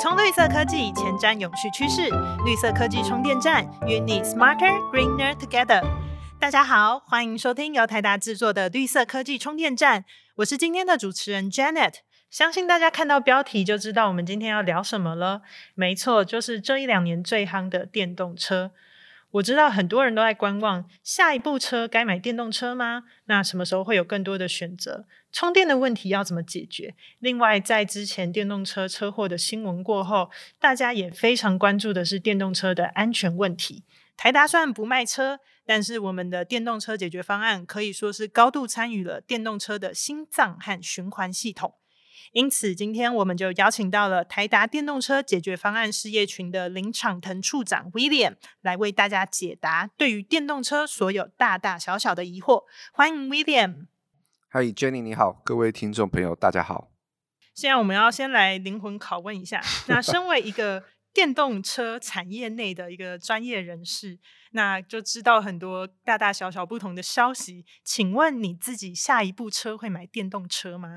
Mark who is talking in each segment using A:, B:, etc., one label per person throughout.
A: 充绿色科技，前瞻永续趋势。绿色科技充电站，与你 smarter greener together。大家好，欢迎收听由台达制作的绿色科技充电站。我是今天的主持人 Janet。相信大家看到标题就知道我们今天要聊什么了。没错，就是这一两年最夯的电动车。我知道很多人都在观望，下一步车该买电动车吗？那什么时候会有更多的选择？充电的问题要怎么解决？另外，在之前电动车车祸的新闻过后，大家也非常关注的是电动车的安全问题。台达虽然不卖车，但是我们的电动车解决方案可以说是高度参与了电动车的心脏和循环系统。因此，今天我们就邀请到了台达电动车解决方案事业群的林场腾处长 William 来为大家解答对于电动车所有大大小小的疑惑。欢迎 William。
B: 嗨，Jenny，你好，各位听众朋友，大家好。
A: 现在我们要先来灵魂拷问一下，那身为一个 电动车产业内的一个专业人士，那就知道很多大大小小不同的消息。请问你自己下一部车会买电动车吗？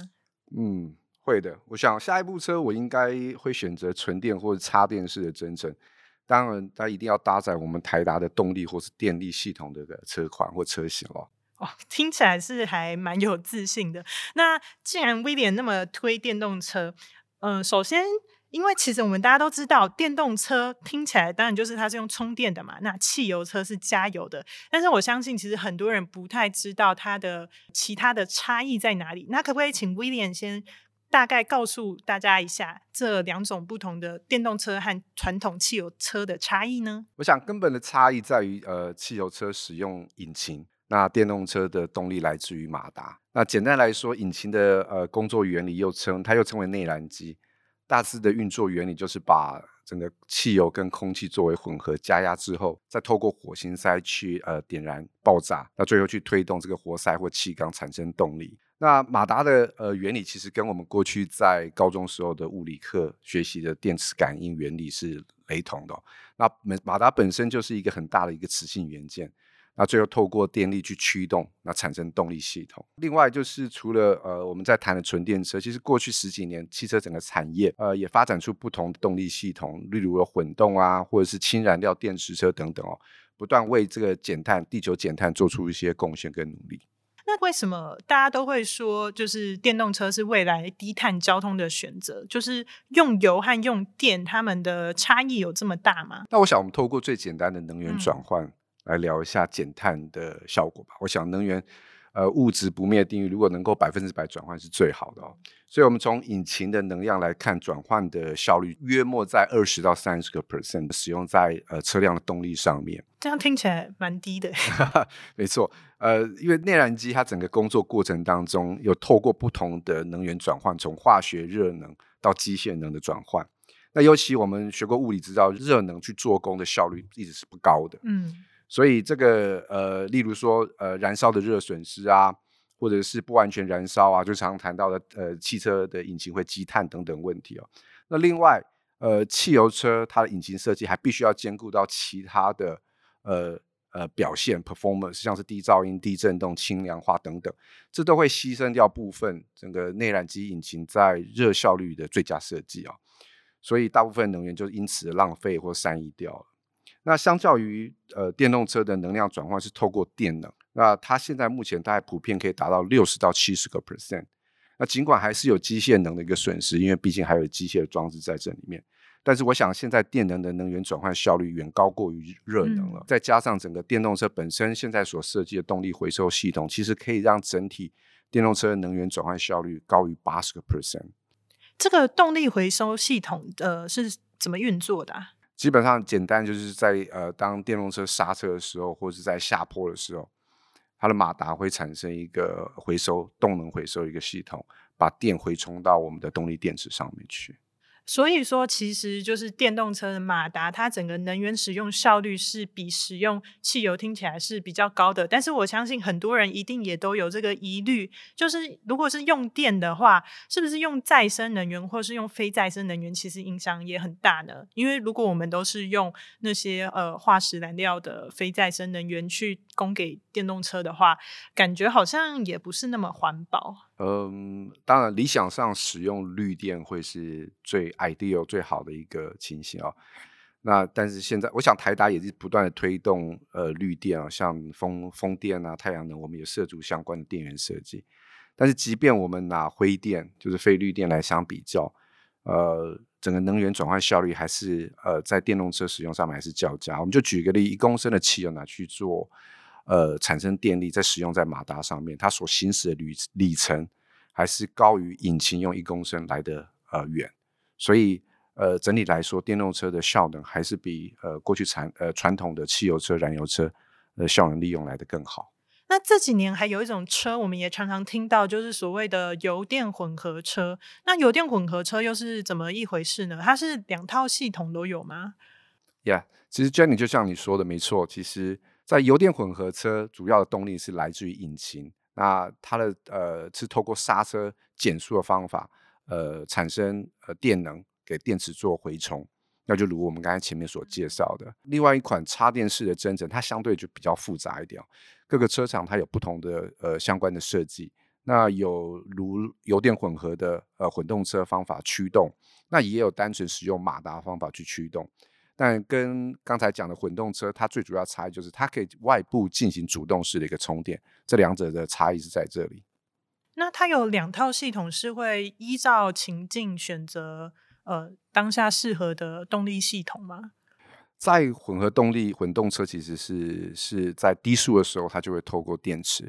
B: 嗯。会的，我想下一部车我应该会选择纯电或者插电式的增程。当然，它一定要搭载我们台达的动力或是电力系统的车款或车型哦。
A: 哦，听起来是还蛮有自信的。那既然威廉那么推电动车，嗯，首先，因为其实我们大家都知道，电动车听起来当然就是它是用充电的嘛。那汽油车是加油的，但是我相信其实很多人不太知道它的其他的差异在哪里。那可不可以请威廉先？大概告诉大家一下这两种不同的电动车和传统汽油车的差异呢？
B: 我想根本的差异在于，呃，汽油车使用引擎，那电动车的动力来自于马达。那简单来说，引擎的呃工作原理又称它又称为内燃机，大致的运作原理就是把整个汽油跟空气作为混合加压之后，再透过火星塞去呃点燃爆炸，那最后去推动这个活塞或气缸产生动力。那马达的呃原理其实跟我们过去在高中时候的物理课学习的电磁感应原理是雷同的。那马马达本身就是一个很大的一个磁性元件，那最后透过电力去驱动，那产生动力系统。另外就是除了呃我们在谈的纯电车，其实过去十几年汽车整个产业呃也发展出不同的动力系统，例如有混动啊，或者是氢燃料电池车等等哦，不断为这个减碳、地球减碳做出一些贡献跟努力。
A: 那为什么大家都会说，就是电动车是未来低碳交通的选择？就是用油和用电，它们的差异有这么大吗？
B: 那我想，我们透过最简单的能源转换来聊一下减碳的效果吧。我想，能源。呃，物质不灭定律，如果能够百分之百转换是最好的哦。所以，我们从引擎的能量来看，转换的效率约莫在二十到三十个 percent 使用在呃车辆的动力上面。
A: 这样听起来蛮低的。
B: 没错，呃，因为内燃机它整个工作过程当中有透过不同的能源转换，从化学热能到机械能的转换。那尤其我们学过物理，知道热能去做工的效率一直是不高的。嗯。所以这个呃，例如说呃，燃烧的热损失啊，或者是不完全燃烧啊，就常谈到的呃，汽车的引擎会积碳等等问题哦。那另外呃，汽油车它的引擎设计还必须要兼顾到其他的呃呃表现 performance，像是低噪音、低震动、轻量化等等，这都会牺牲掉部分整个内燃机引擎在热效率的最佳设计啊。所以大部分能源就因此浪费或散逸掉了。那相较于呃电动车的能量转换是透过电能，那它现在目前大概普遍可以达到六十到七十个 percent。那尽管还是有机械能的一个损失，因为毕竟还有机械的装置在这里面，但是我想现在电能的能源转换效率远高过于热能了。再加上整个电动车本身现在所设计的动力回收系统，其实可以让整体电动车的能源转换效率高于八十个 percent。
A: 这个动力回收系统呃是怎么运作的？
B: 基本上简单就是在呃，当电动车刹车的时候，或是在下坡的时候，它的马达会产生一个回收动能回收一个系统，把电回充到我们的动力电池上面去。
A: 所以说，其实就是电动车的马达，它整个能源使用效率是比使用汽油听起来是比较高的。但是我相信很多人一定也都有这个疑虑，就是如果是用电的话，是不是用再生能源或是用非再生能源，其实影响也很大呢？因为如果我们都是用那些呃化石燃料的非再生能源去供给电动车的话，感觉好像也不是那么环保。
B: 嗯，当然理想上使用绿电会是最 ideal 最好的一个情形啊。那但是现在，我想台达也是不断的推动呃绿电啊，像风风电啊、太阳能，我们也涉足相关的电源设计。但是即便我们拿灰电，就是非绿电来相比较，呃，整个能源转换效率还是呃在电动车使用上面还是较佳。我们就举个例，一公升的汽油拿去做呃产生电力，在使用在马达上面，它所行驶的旅里程还是高于引擎用一公升来的呃远，所以。呃，整体来说，电动车的效能还是比呃过去传呃传统的汽油车、燃油车呃效能利用来的更好。
A: 那这几年还有一种车，我们也常常听到，就是所谓的油电混合车。那油电混合车又是怎么一回事呢？它是两套系统都有吗
B: ？Yeah，其实 Jenny 就像你说的没错，其实在油电混合车主要的动力是来自于引擎，那它的呃是透过刹车减速的方法呃产生呃电能。给电池做回充，那就如我们刚才前面所介绍的，另外一款插电式的增程，它相对就比较复杂一点。各个车厂它有不同的呃相关的设计，那有如油电混合的呃混动车方法驱动，那也有单纯使用马达方法去驱动。但跟刚才讲的混动车，它最主要差异就是它可以外部进行主动式的一个充电，这两者的差异是在这里。
A: 那它有两套系统，是会依照情境选择。呃，当下适合的动力系统吗？
B: 在混合动力混动车，其实是是在低速的时候，它就会透过电池；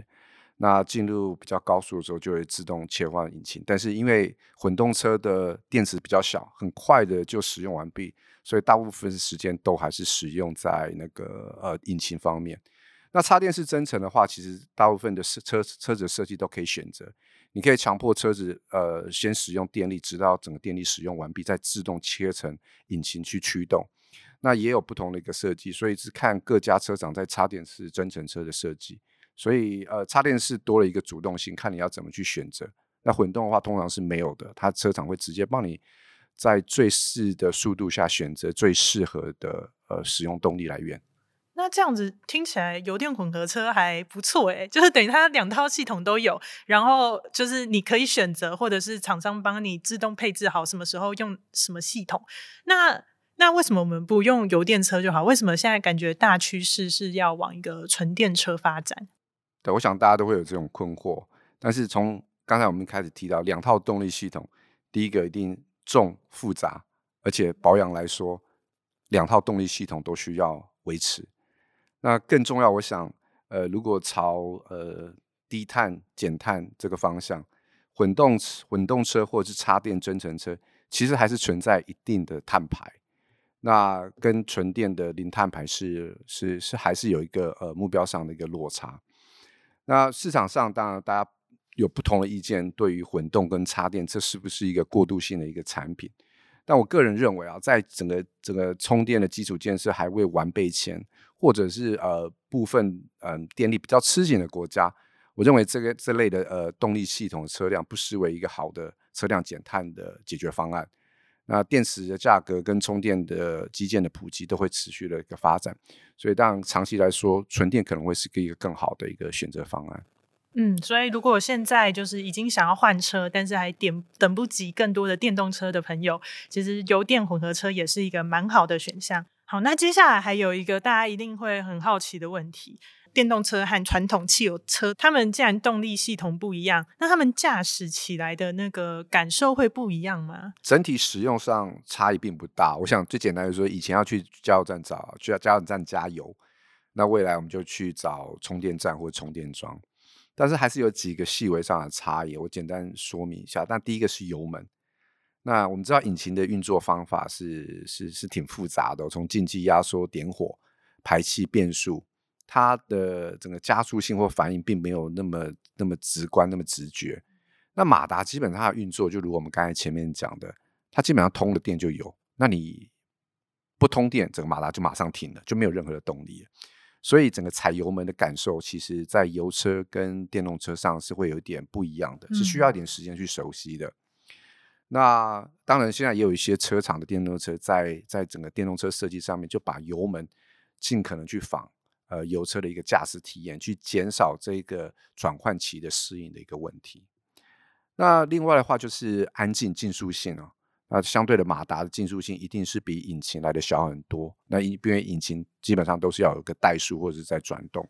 B: 那进入比较高速的时候，就会自动切换引擎。但是因为混动车的电池比较小，很快的就使用完毕，所以大部分时间都还是使用在那个呃引擎方面。那插电式增程的话，其实大部分的车车子设计都可以选择。你可以强迫车子，呃，先使用电力，直到整个电力使用完毕，再自动切成引擎去驱动。那也有不同的一个设计，所以是看各家车厂在插电式增程车的设计。所以，呃，插电式多了一个主动性，看你要怎么去选择。那混动的话，通常是没有的，它车厂会直接帮你在最适的速度下选择最适合的呃使用动力来源。
A: 那这样子听起来，油电混合车还不错诶，就是等于它两套系统都有，然后就是你可以选择，或者是厂商帮你自动配置好什么时候用什么系统。那那为什么我们不用油电车就好？为什么现在感觉大趋势是要往一个纯电车发展？
B: 对，我想大家都会有这种困惑。但是从刚才我们开始提到两套动力系统，第一个一定重复杂，而且保养来说，两套动力系统都需要维持。那更重要，我想，呃，如果朝呃低碳减碳这个方向，混动混动车或者是插电增程车，其实还是存在一定的碳排。那跟纯电的零碳排是是是还是有一个呃目标上的一个落差。那市场上当然大家有不同的意见，对于混动跟插电，这是不是一个过渡性的一个产品？但我个人认为啊，在整个整个充电的基础建设还未完备前，或者是呃部分嗯电力比较吃紧的国家，我认为这个这类的呃动力系统车辆不失为一个好的车辆减碳的解决方案。那电池的价格跟充电的基建的普及都会持续的一个发展，所以当然长期来说，纯电可能会是一个更好的一个选择方案。
A: 嗯，所以如果现在就是已经想要换车，但是还点等不及更多的电动车的朋友，其实油电混合车也是一个蛮好的选项。好，那接下来还有一个大家一定会很好奇的问题：电动车和传统汽油车，它们既然动力系统不一样，那他们驾驶起来的那个感受会不一样吗？
B: 整体使用上差异并不大。我想最简单的说，以前要去加油站找，去加油站加油，那未来我们就去找充电站或充电桩。但是还是有几个细微上的差异，我简单说明一下。但第一个是油门，那我们知道引擎的运作方法是是是挺复杂的，从进气、压缩、点火、排气、变速，它的整个加速性或反应并没有那么那么直观、那么直觉。那马达基本上的运作，就如我们刚才前面讲的，它基本上通了电就有，那你不通电，整个马达就马上停了，就没有任何的动力。所以整个踩油门的感受，其实在油车跟电动车上是会有一点不一样的，是需要一点时间去熟悉的。那当然，现在也有一些车厂的电动车在在整个电动车设计上面，就把油门尽可能去仿呃油车的一个驾驶体验，去减少这个转换期的适应的一个问题。那另外的话就是安静竞速性哦，那相对的马达的竞速性一定是比引擎来的小很多。那因因为引擎基本上都是要有个怠速或者是在转动，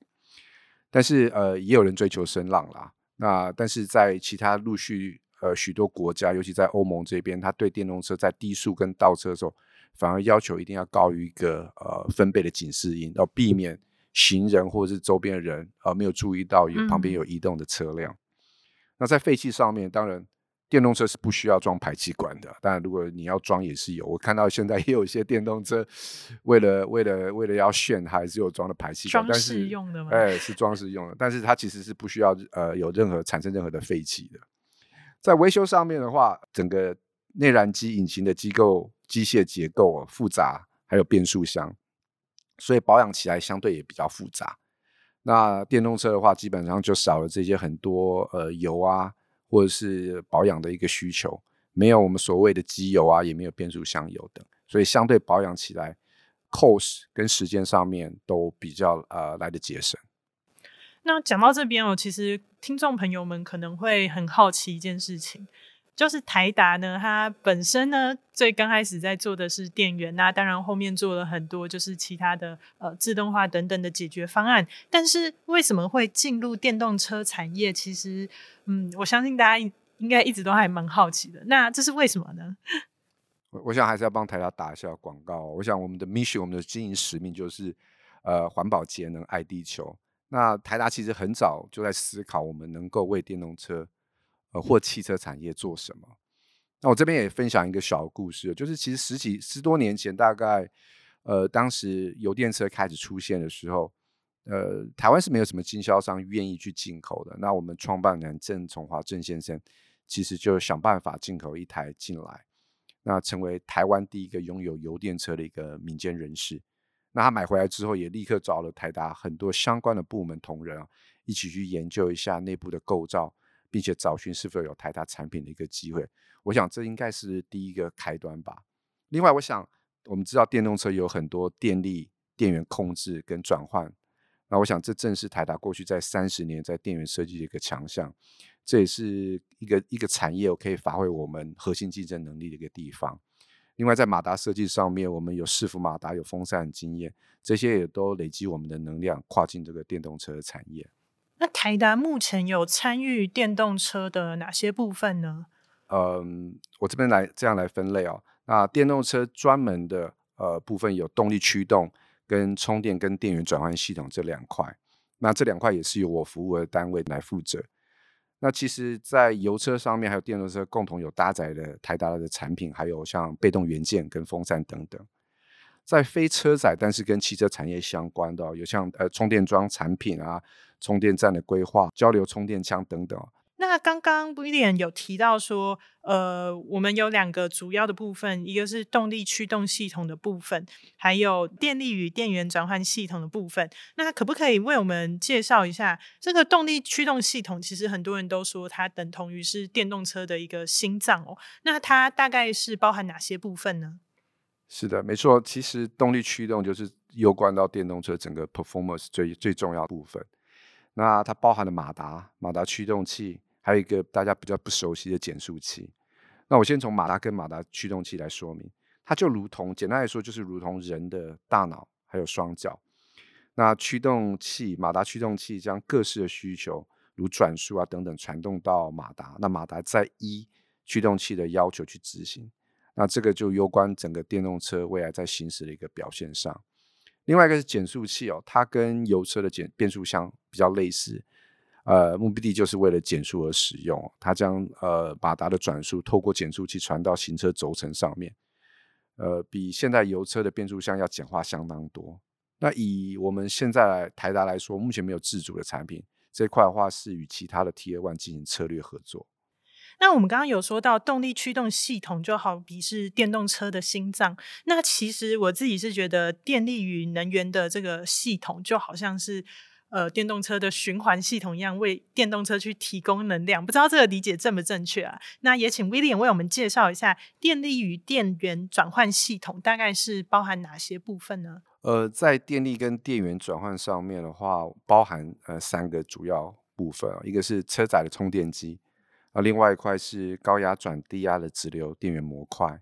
B: 但是呃也有人追求声浪啦。那但是在其他陆续呃许多国家，尤其在欧盟这边，他对电动车在低速跟倒车的时候，反而要求一定要高于一个呃分贝的警示音，要避免行人或者是周边的人呃没有注意到有旁边有移动的车辆。那在废气上面，当然电动车是不需要装排气管的。当然，如果你要装也是有。我看到现在也有一些电动车，为了为了为了要炫，还是有装的排气管，
A: 装饰用的吗？
B: 哎，是装饰用的，但是它其实是不需要呃有任何产生任何的废气的。在维修上面的话，整个内燃机引擎的机构机械结构啊复杂，还有变速箱，所以保养起来相对也比较复杂。那电动车的话，基本上就少了这些很多呃油啊，或者是保养的一个需求，没有我们所谓的机油啊，也没有变速箱油等，所以相对保养起来，cost 跟时间上面都比较呃来的节省。
A: 那讲到这边哦，其实听众朋友们可能会很好奇一件事情。就是台达呢，它本身呢最刚开始在做的是电源，那当然后面做了很多就是其他的呃自动化等等的解决方案。但是为什么会进入电动车产业？其实，嗯，我相信大家应该一直都还蛮好奇的。那这是为什么呢？
B: 我我想还是要帮台达打一下广告。我想我们的 mission，我们的经营使命就是呃环保节能爱地球。那台达其实很早就在思考，我们能够为电动车。呃，或汽车产业做什么？那我这边也分享一个小故事，就是其实十几十多年前，大概呃，当时油电车开始出现的时候，呃，台湾是没有什么经销商愿意去进口的。那我们创办人郑崇华郑先生，其实就想办法进口一台进来，那成为台湾第一个拥有油电车的一个民间人士。那他买回来之后，也立刻找了台达很多相关的部门同仁啊，一起去研究一下内部的构造。并且找寻是否有台达产品的一个机会，我想这应该是第一个开端吧。另外，我想我们知道电动车有很多电力电源控制跟转换，那我想这正是台达过去在三十年在电源设计的一个强项，这也是一个一个产业我可以发挥我们核心竞争能力的一个地方。另外，在马达设计上面，我们有伺服马达、有风扇经验，这些也都累积我们的能量，跨进这个电动车产业。
A: 那台达目前有参与电动车的哪些部分呢？
B: 嗯，我这边来这样来分类哦。那电动车专门的呃部分有动力驱动、跟充电、跟电源转换系统这两块。那这两块也是由我服务的单位来负责。那其实，在油车上面还有电动车共同有搭载的台达的产品，还有像被动元件跟风扇等等。在非车载但是跟汽车产业相关的，有像呃充电桩产品啊。充电站的规划、交流充电枪等等。
A: 那刚刚 William 有提到说，呃，我们有两个主要的部分，一个是动力驱动系统的部分，还有电力与电源转换系统的部分。那可不可以为我们介绍一下这个动力驱动系统？其实很多人都说它等同于是电动车的一个心脏哦。那它大概是包含哪些部分呢？
B: 是的，没错。其实动力驱动就是攸关到电动车整个 performance 最最重要部分。那它包含了马达、马达驱动器，还有一个大家比较不熟悉的减速器。那我先从马达跟马达驱动器来说明，它就如同简单来说，就是如同人的大脑还有双脚。那驱动器、马达驱动器将各式的需求，如转速啊等等，传动到马达。那马达再依驱动器的要求去执行。那这个就攸关整个电动车未来在行驶的一个表现上。另外一个是减速器哦，它跟油车的减变速箱比较类似，呃，目的地就是为了减速而使用。它将呃马达的转速透过减速器传到行车轴承上面，呃，比现在油车的变速箱要简化相当多。那以我们现在台达来说，目前没有自主的产品，这块的话是与其他的 T A One 进行策略合作。
A: 那我们刚刚有说到动力驱动系统，就好比是电动车的心脏。那其实我自己是觉得，电力与能源的这个系统，就好像是呃电动车的循环系统一样，为电动车去提供能量。不知道这个理解正不正确啊？那也请 William 为我们介绍一下电力与电源转换系统大概是包含哪些部分呢？
B: 呃，在电力跟电源转换上面的话，包含呃三个主要部分啊，一个是车载的充电机。啊，另外一块是高压转低压的直流电源模块，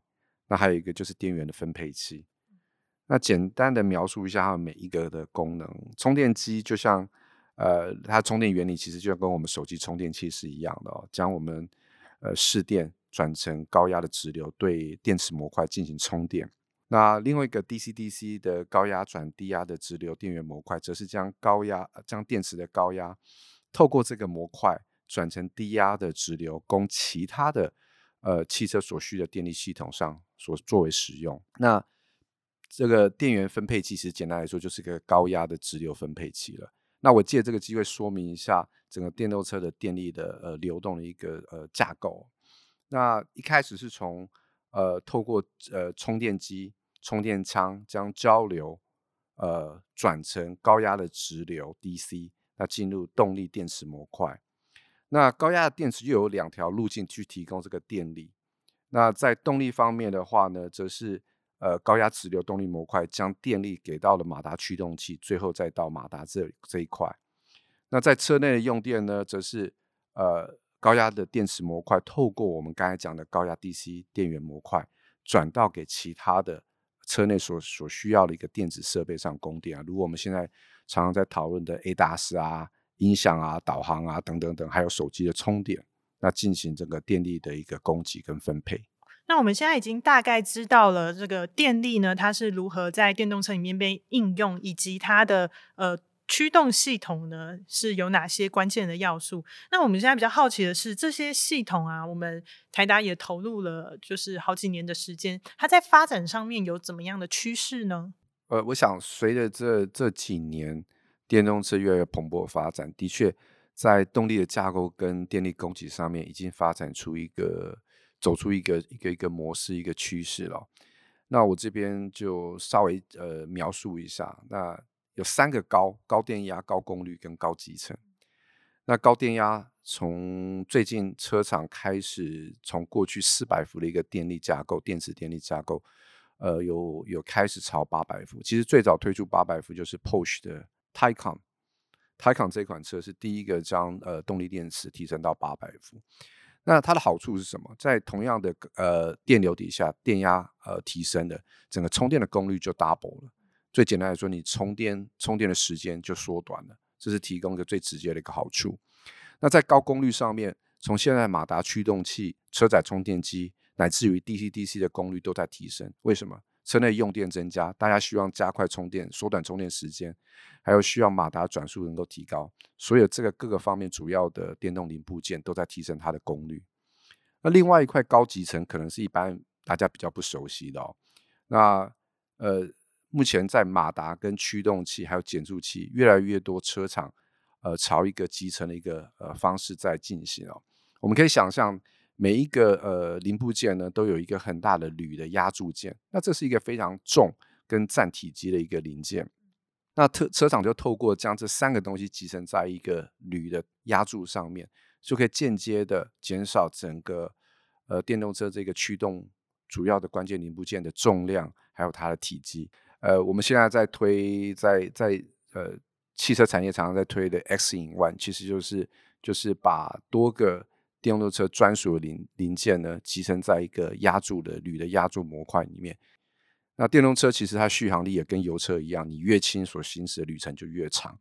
B: 那还有一个就是电源的分配器。那简单的描述一下它们每一个的功能。充电机就像，呃，它充电原理其实就跟我们手机充电器是一样的哦，将我们呃市电转成高压的直流，对电池模块进行充电。那另外一个 DC-DC 的高压转低压的直流电源模块，则是将高压将电池的高压透过这个模块。转成低压的直流，供其他的呃汽车所需的电力系统上所作为使用。那这个电源分配器，其实简单来说就是一个高压的直流分配器了。那我借这个机会说明一下整个电动车的电力的呃流动的一个呃架构。那一开始是从呃透过呃充电机、充电枪将交流呃转成高压的直流 DC，那进入动力电池模块。那高压的电池又有两条路径去提供这个电力。那在动力方面的话呢，则是呃高压直流动力模块将电力给到了马达驱动器，最后再到马达这这一块。那在车内的用电呢，则是呃高压的电池模块透过我们刚才讲的高压 DC 电源模块，转到给其他的车内所所需要的一个电子设备上供电啊，如果我们现在常常在讨论的 A 大 s 啊。音响啊、导航啊等等等，还有手机的充电，那进行这个电力的一个供给跟分配。
A: 那我们现在已经大概知道了这个电力呢，它是如何在电动车里面被应用，以及它的呃驱动系统呢是有哪些关键的要素。那我们现在比较好奇的是，这些系统啊，我们台达也投入了就是好几年的时间，它在发展上面有怎么样的趋势呢？
B: 呃，我想随着这这几年。电动车越来越蓬勃发展，的确，在动力的架构跟电力供给上面，已经发展出一个走出一个一个一个模式一个趋势了。那我这边就稍微呃描述一下，那有三个高高电压、高功率跟高集成。那高电压从最近车厂开始，从过去四百伏的一个电力架构、电池电力架构，呃，有有开始朝八百伏。其实最早推出八百伏就是 Porsche 的。Taycan，Taycan 这款车是第一个将呃动力电池提升到八百伏。那它的好处是什么？在同样的呃电流底下，电压呃提升的，整个充电的功率就 double 了。最简单来说，你充电充电的时间就缩短了，这是提供一个最直接的一个好处。那在高功率上面，从现在马达驱动器、车载充电机，乃至于 DC-DC 的功率都在提升。为什么？车内用电增加，大家希望加快充电、缩短充电时间，还有需要马达转速能够提高，所有这个各个方面主要的电动零部件都在提升它的功率。那另外一块高集成可能是一般大家比较不熟悉的哦。那呃，目前在马达跟驱动器还有减速器，越来越多车厂呃朝一个集成的一个呃方式在进行哦。我们可以想象。每一个呃零部件呢，都有一个很大的铝的压铸件，那这是一个非常重跟占体积的一个零件。那特车厂就透过将这三个东西集成在一个铝的压铸上面，就可以间接的减少整个呃电动车这个驱动主要的关键零部件的重量，还有它的体积。呃，我们现在在推在在呃汽车产业常常在推的 X in One，其实就是就是把多个电动车专属的零零件呢，集成在一个压铸的铝的压铸模块里面。那电动车其实它续航力也跟油车一样，你越轻，所行驶的旅程就越长。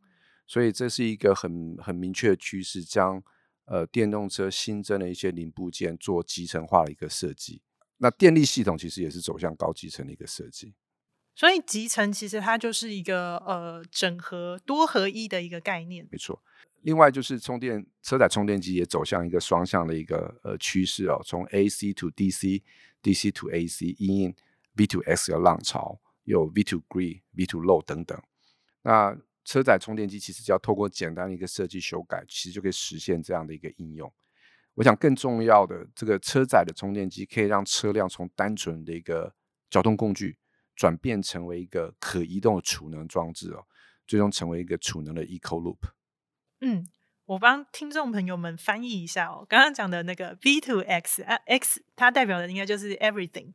B: 所以这是一个很很明确的趋势，将呃电动车新增的一些零部件做集成化的一个设计。那电力系统其实也是走向高集成的一个设计。
A: 所以集成其实它就是一个呃整合多合一的一个概念。
B: 没错。另外就是充电车载充电机也走向一个双向的一个呃趋势哦，从 AC to DC，DC to AC，In V to X 的浪潮，有 V to Green、V to Low 等等。那车载充电机其实只要透过简单的一个设计修改，其实就可以实现这样的一个应用。我想更重要的，这个车载的充电机可以让车辆从单纯的一个交通工具，转变成为一个可移动的储能装置哦，最终成为一个储能的 Eco Loop。
A: 嗯，我帮听众朋友们翻译一下哦。刚刚讲的那个 V to X 啊，X 它代表的应该就是 everything，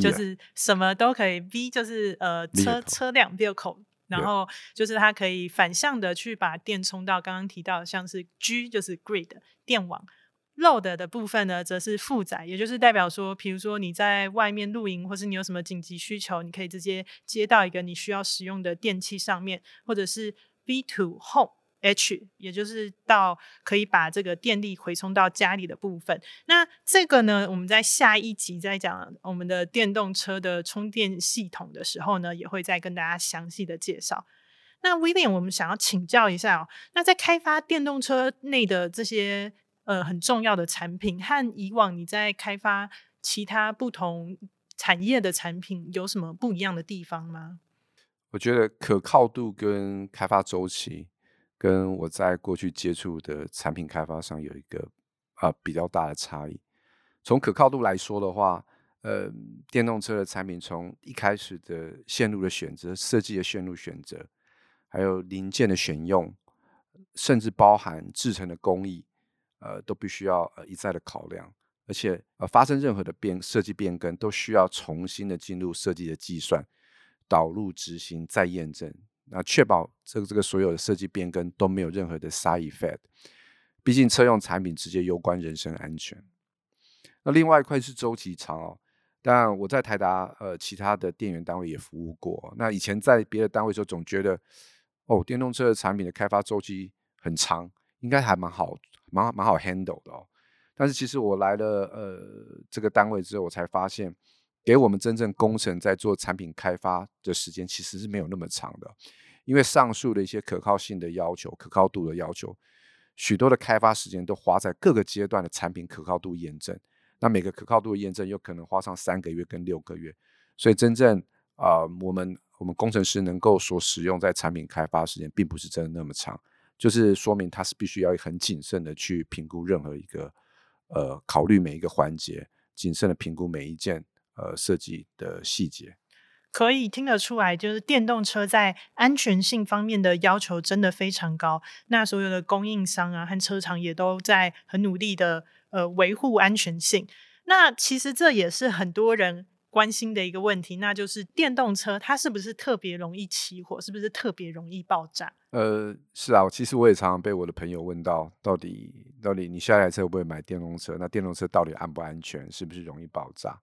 A: 就是什么都可以。V 就是呃车车辆 vehicle，然后就是它可以反向的去把电充到刚刚提到像是 G 就是 grid 电网 load 的部分呢，则是负载，也就是代表说，比如说你在外面露营，或是你有什么紧急需求，你可以直接接到一个你需要使用的电器上面，或者是 V to home H，也就是到可以把这个电力回充到家里的部分。那这个呢，我们在下一集再讲我们的电动车的充电系统的时候呢，也会再跟大家详细的介绍。那 William，我们想要请教一下哦，那在开发电动车内的这些。呃，很重要的产品和以往你在开发其他不同产业的产品有什么不一样的地方吗？
B: 我觉得可靠度跟开发周期，跟我在过去接触的产品开发上有一个啊比较大的差异。从可靠度来说的话，呃，电动车的产品从一开始的线路的选择、设计的线路选择，还有零件的选用，甚至包含制成的工艺。呃，都必须要呃一再的考量，而且呃发生任何的变设计变更，都需要重新的进入设计的计算、导入执行再验证，那确保这个这个所有的设计变更都没有任何的 side effect。毕竟车用产品直接攸关人身安全。那另外一块是周期长哦，当然我在台达呃其他的电源单位也服务过，那以前在别的单位时候总觉得哦电动车的产品的开发周期很长，应该还蛮好。蛮蛮好 handle 的哦，但是其实我来了呃这个单位之后，我才发现，给我们真正工程在做产品开发的时间其实是没有那么长的，因为上述的一些可靠性的要求、可靠度的要求，许多的开发时间都花在各个阶段的产品可靠度验证，那每个可靠度的验证有可能花上三个月跟六个月，所以真正啊我们我们工程师能够所使用在产品开发时间，并不是真的那么长。就是说明他是必须要很谨慎的去评估任何一个，呃，考虑每一个环节，谨慎的评估每一件呃设计的细节。
A: 可以听得出来，就是电动车在安全性方面的要求真的非常高。那所有的供应商啊和车厂也都在很努力的呃维护安全性。那其实这也是很多人。关心的一个问题，那就是电动车它是不是特别容易起火，是不是特别容易爆炸？
B: 呃，是啊，其实我也常常被我的朋友问到，到底到底你下一台车会不会买电动车？那电动车到底安不安全？是不是容易爆炸？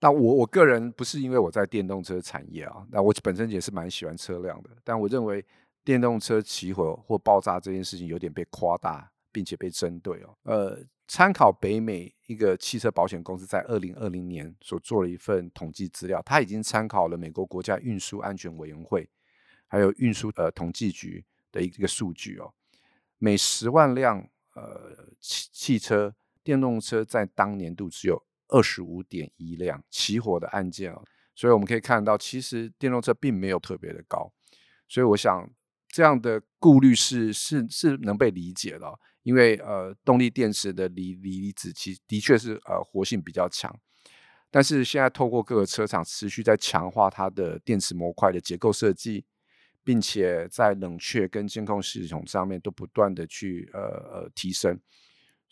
B: 那我我个人不是因为我在电动车产业啊，那我本身也是蛮喜欢车辆的，但我认为电动车起火或爆炸这件事情有点被夸大，并且被针对哦，呃。参考北美一个汽车保险公司在二零二零年所做了一份统计资料，他已经参考了美国国家运输安全委员会还有运输呃统计局的一个数据哦，每十万辆呃汽汽车电动车在当年度只有二十五点一辆起火的案件哦，所以我们可以看到，其实电动车并没有特别的高，所以我想这样的顾虑是是是能被理解的。因为呃，动力电池的锂锂离子其的确是呃活性比较强，但是现在透过各个车厂持续在强化它的电池模块的结构设计，并且在冷却跟监控系统上面都不断的去呃呃提升，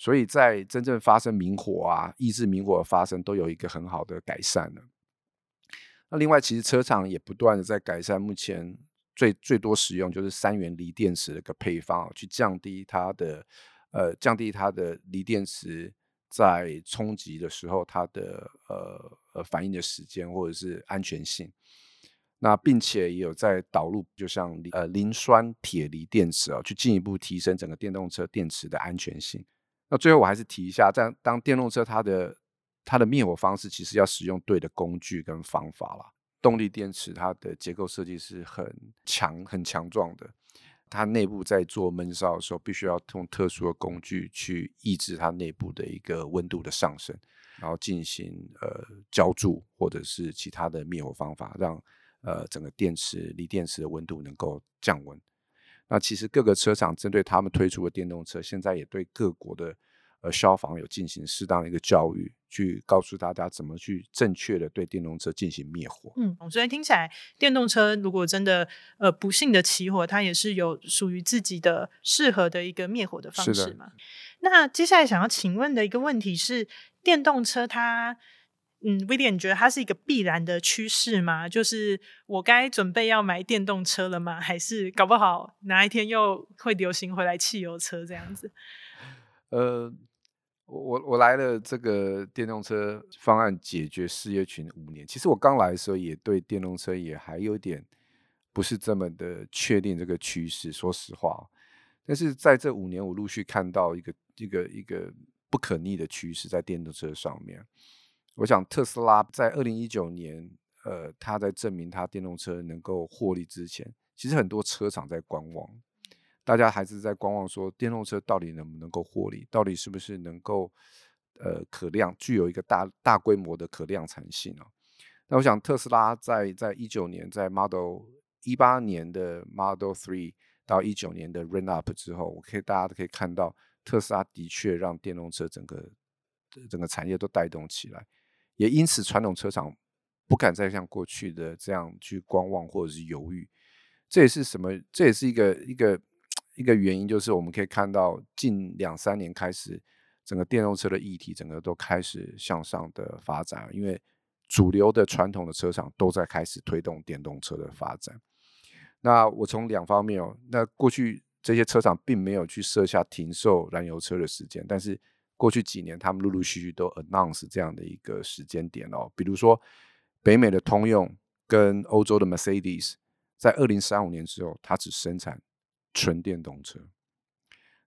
B: 所以在真正发生明火啊，抑制明火的发生都有一个很好的改善了。那另外，其实车厂也不断的在改善目前。最最多使用就是三元锂电池的一个配方，去降低它的呃降低它的锂电池在冲击的时候它的呃呃反应的时间或者是安全性。那并且也有在导入，就像呃磷酸铁锂电池啊，去进一步提升整个电动车电池的安全性。那最后我还是提一下，在当电动车它的它的灭火方式，其实要使用对的工具跟方法啦。动力电池它的结构设计是很强、很强壮的，它内部在做闷烧的时候，必须要用特殊的工具去抑制它内部的一个温度的上升，然后进行呃浇筑或者是其他的灭火方法，让呃整个电池锂电池的温度能够降温。那其实各个车厂针对他们推出的电动车，现在也对各国的。呃，消防有进行适当的一个教育，去告诉大家怎么去正确的对电动车进行灭火。
A: 嗯，所以听起来，电动车如果真的呃不幸的起火，它也是有属于自己的适合的一个灭火的方式嘛。那接下来想要请问的一个问题是，电动车它，嗯，威廉，你觉得它是一个必然的趋势吗？就是我该准备要买电动车了吗？还是搞不好哪一天又会流行回来汽油车这样子？
B: 呃。我我来了这个电动车方案解决事业群五年，其实我刚来的时候也对电动车也还有点不是这么的确定这个趋势，说实话。但是在这五年，我陆续看到一个一个一个不可逆的趋势在电动车上面。我想特斯拉在二零一九年，呃，他在证明他电动车能够获利之前，其实很多车厂在观望，大家还是在观望说电动车到底能不能够获利，到底是不是能够呃可量，具有一个大大规模的可量产性啊？那我想特斯拉在在一九年在 Model 一八年的 Model Three。到一九年的 Run Up 之后，我可以大家都可以看到，特斯拉的确让电动车整个整个产业都带动起来，也因此传统车厂不敢再像过去的这样去观望或者是犹豫。这也是什么？这也是一个一个一个原因，就是我们可以看到近两三年开始，整个电动车的议题整个都开始向上的发展，因为主流的传统的车厂都在开始推动电动车的发展。那我从两方面哦，那过去这些车厂并没有去设下停售燃油车的时间，但是过去几年他们陆陆续续都 announce 这样的一个时间点哦，比如说北美的通用跟欧洲的 Mercedes 在二零三五年之后，它只生产纯电动车。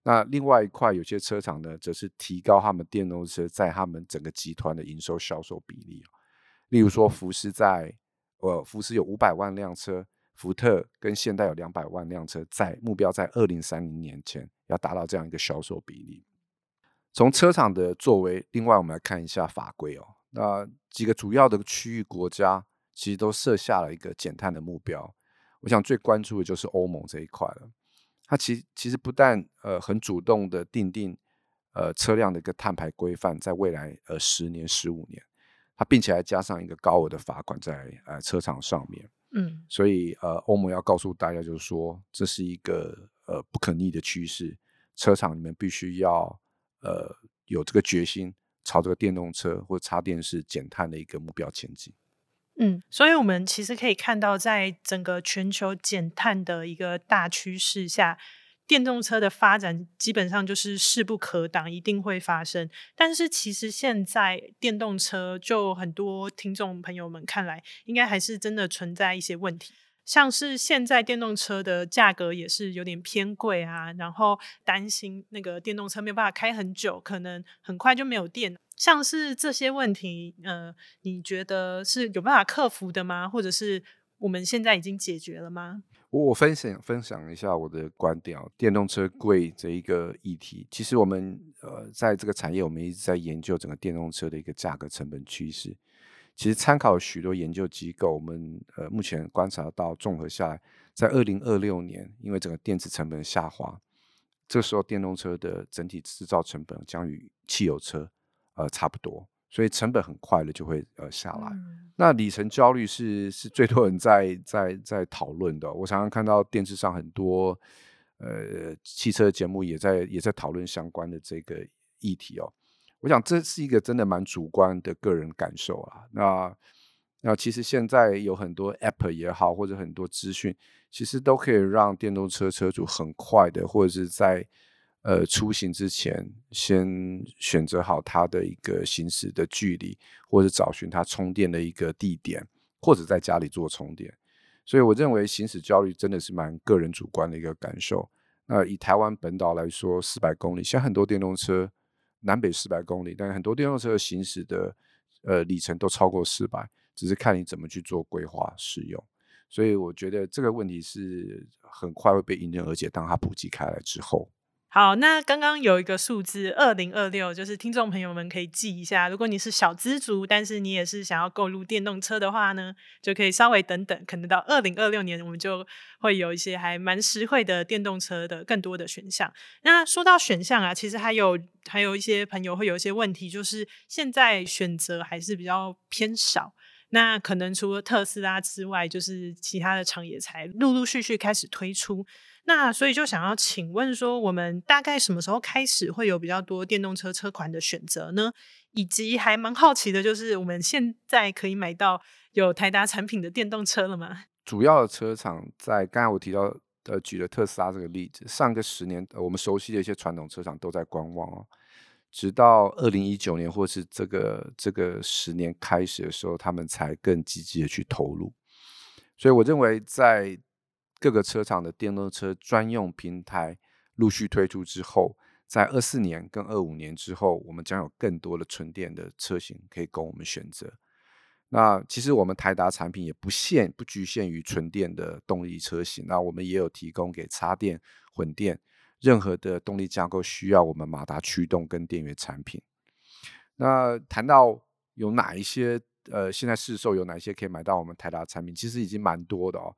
B: 那另外一块有些车厂呢，则是提高他们电动车在他们整个集团的营收销售比例例如说福斯在呃福斯有五百万辆车。福特跟现代有两百万辆车，在目标在二零三零年前要达到这样一个销售比例。从车厂的作为，另外我们来看一下法规哦。那几个主要的区域国家其实都设下了一个减碳的目标。我想最关注的就是欧盟这一块了。它其其实不但呃很主动的定定呃车辆的一个碳排规范，在未来呃十年十五年，它并且还加上一个高额的罚款在呃车厂上面。嗯，所以呃，欧盟要告诉大家，就是说这是一个呃不可逆的趋势，车厂里面必须要呃有这个决心，朝这个电动车或插电式减碳的一个目标前进。
A: 嗯，所以我们其实可以看到，在整个全球减碳的一个大趋势下。电动车的发展基本上就是势不可挡，一定会发生。但是其实现在电动车，就很多听众朋友们看来，应该还是真的存在一些问题。像是现在电动车的价格也是有点偏贵啊，然后担心那个电动车没有办法开很久，可能很快就没有电。像是这些问题，呃，你觉得是有办法克服的吗？或者是我们现在已经解决了吗？
B: 我分享分享一下我的观点哦，电动车贵这一个议题，其实我们呃在这个产业，我们一直在研究整个电动车的一个价格成本趋势。其实参考许多研究机构，我们呃目前观察到，综合下来，在二零二六年，因为整个电池成本下滑，这时候电动车的整体制造成本将与汽油车呃差不多。所以成本很快的就会呃下来。那里程焦虑是是最多人在在在讨论的。我常常看到电视上很多呃汽车节目也在也在讨论相关的这个议题哦。我想这是一个真的蛮主观的个人感受啊。那那其实现在有很多 App 也好，或者很多资讯，其实都可以让电动车车主很快的或者是在。呃，出行之前先选择好它的一个行驶的距离，或者找寻它充电的一个地点，或者在家里做充电。所以我认为行驶焦虑真的是蛮个人主观的一个感受。那以台湾本岛来说，四百公里，像很多电动车南北四百公里，但是很多电动车行驶的呃里程都超过四百，只是看你怎么去做规划使用。所以我觉得这个问题是很快会被迎刃而解，当它普及开来之后。
A: 好，那刚刚有一个数字二零二六，就是听众朋友们可以记一下。如果你是小资族，但是你也是想要购入电动车的话呢，就可以稍微等等，可能到二零二六年，我们就会有一些还蛮实惠的电动车的更多的选项。那说到选项啊，其实还有还有一些朋友会有一些问题，就是现在选择还是比较偏少。那可能除了特斯拉之外，就是其他的厂也才陆陆续续开始推出。那所以就想要请问说，我们大概什么时候开始会有比较多电动车车款的选择呢？以及还蛮好奇的，就是我们现在可以买到有台达产品的电动车了吗？
B: 主要的车厂在刚才我提到的举了特斯拉这个例子，上个十年我们熟悉的一些传统车厂都在观望哦。直到二零一九年或是这个这个十年开始的时候，他们才更积极的去投入。所以我认为，在各个车厂的电动车专用平台陆续推出之后，在二四年跟二五年之后，我们将有更多的纯电的车型可以供我们选择。那其实我们台达产品也不限不局限于纯电的动力车型，那我们也有提供给插电、混电任何的动力架构需要我们马达驱动跟电源产品。那谈到有哪一些呃，现在市售有哪一些可以买到我们台达产品，其实已经蛮多的哦。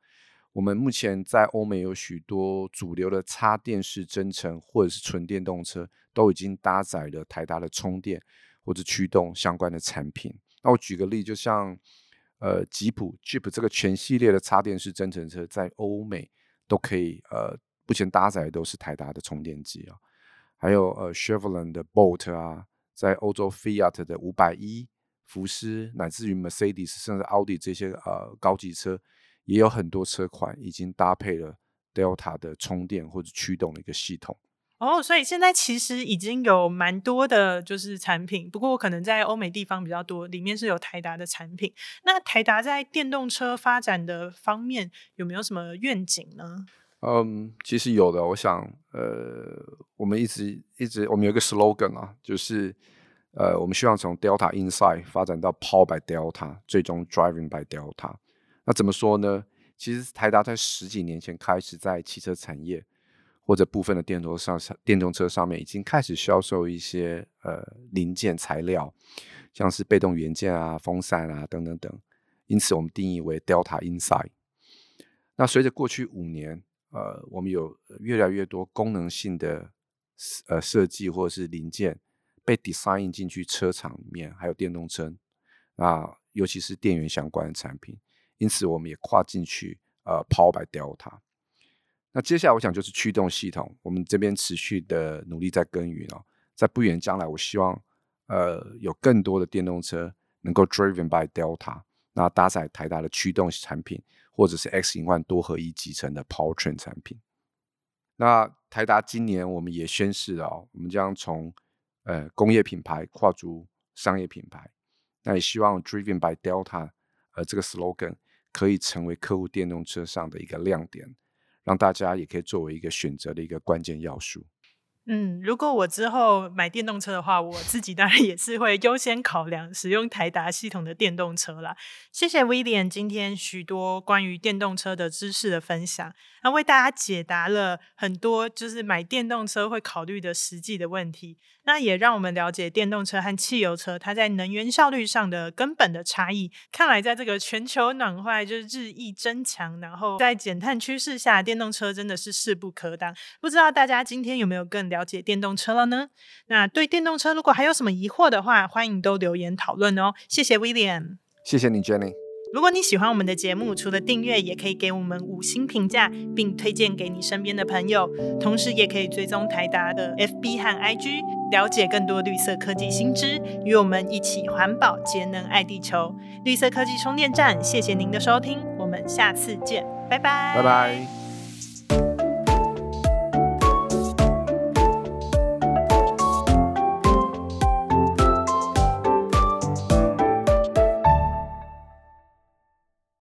B: 我们目前在欧美有许多主流的插电式增程或者是纯电动车，都已经搭载了台达的充电或者驱动相关的产品。那我举个例，就像呃吉普 Jeep 这个全系列的插电式增程车，在欧美都可以呃，目前搭载的都是台达的充电机啊。还有呃 Chevrolet 的 Bolt 啊，在欧洲 Fiat 的五百一、福斯，乃至于 Mercedes 甚至奥迪这些呃高级车，也有很多车款已经搭配了 Delta 的充电或者驱动的一个系统。
A: 哦，所以现在其实已经有蛮多的，就是产品。不过可能在欧美地方比较多，里面是有台达的产品。那台达在电动车发展的方面有没有什么愿景呢？
B: 嗯，其实有的。我想，呃，我们一直一直，我们有个 slogan 啊，就是呃，我们希望从 Delta Inside 发展到 Power by Delta，最终 Driving by Delta。那怎么说呢？其实台达在十几年前开始在汽车产业。或者部分的电动上上电动车上面已经开始销售一些呃零件材料，像是被动元件啊、风扇啊等等等，因此我们定义为 Delta Inside。那随着过去五年，呃，我们有越来越多功能性的呃设计或者是零件被 design 进去车厂里面，还有电动车啊，尤其是电源相关的产品，因此我们也跨进去呃 Power by Delta。那接下来我想就是驱动系统，我们这边持续的努力在耕耘哦，在不远将来，我希望呃有更多的电动车能够 driven by Delta，那搭载台达的驱动产品，或者是 X 型万多合一集成的 Powertrain 产品。那台达今年我们也宣示了，我们将从呃工业品牌跨足商业品牌，那也希望 driven by Delta，呃这个 slogan 可以成为客户电动车上的一个亮点。让大家也可以作为一个选择的一个关键要素。
A: 嗯，如果我之后买电动车的话，我自己当然也是会优先考量使用台达系统的电动车啦。谢谢威廉今天许多关于电动车的知识的分享，那为大家解答了很多就是买电动车会考虑的实际的问题。那也让我们了解电动车和汽油车它在能源效率上的根本的差异。看来在这个全球暖化就是日益增强，然后在减碳趋势下，电动车真的是势不可挡。不知道大家今天有没有更了解电动车了呢？那对电动车如果还有什么疑惑的话，欢迎都留言讨论哦。谢谢 William，
B: 谢谢你 Jenny。
A: 如果你喜欢我们的节目，除了订阅，也可以给我们五星评价，并推荐给你身边的朋友。同时，也可以追踪台达的 FB 和 IG，了解更多绿色科技新知，与我们一起环保节能爱地球。绿色科技充电站，谢谢您的收听，我们下次见，拜拜，
B: 拜拜。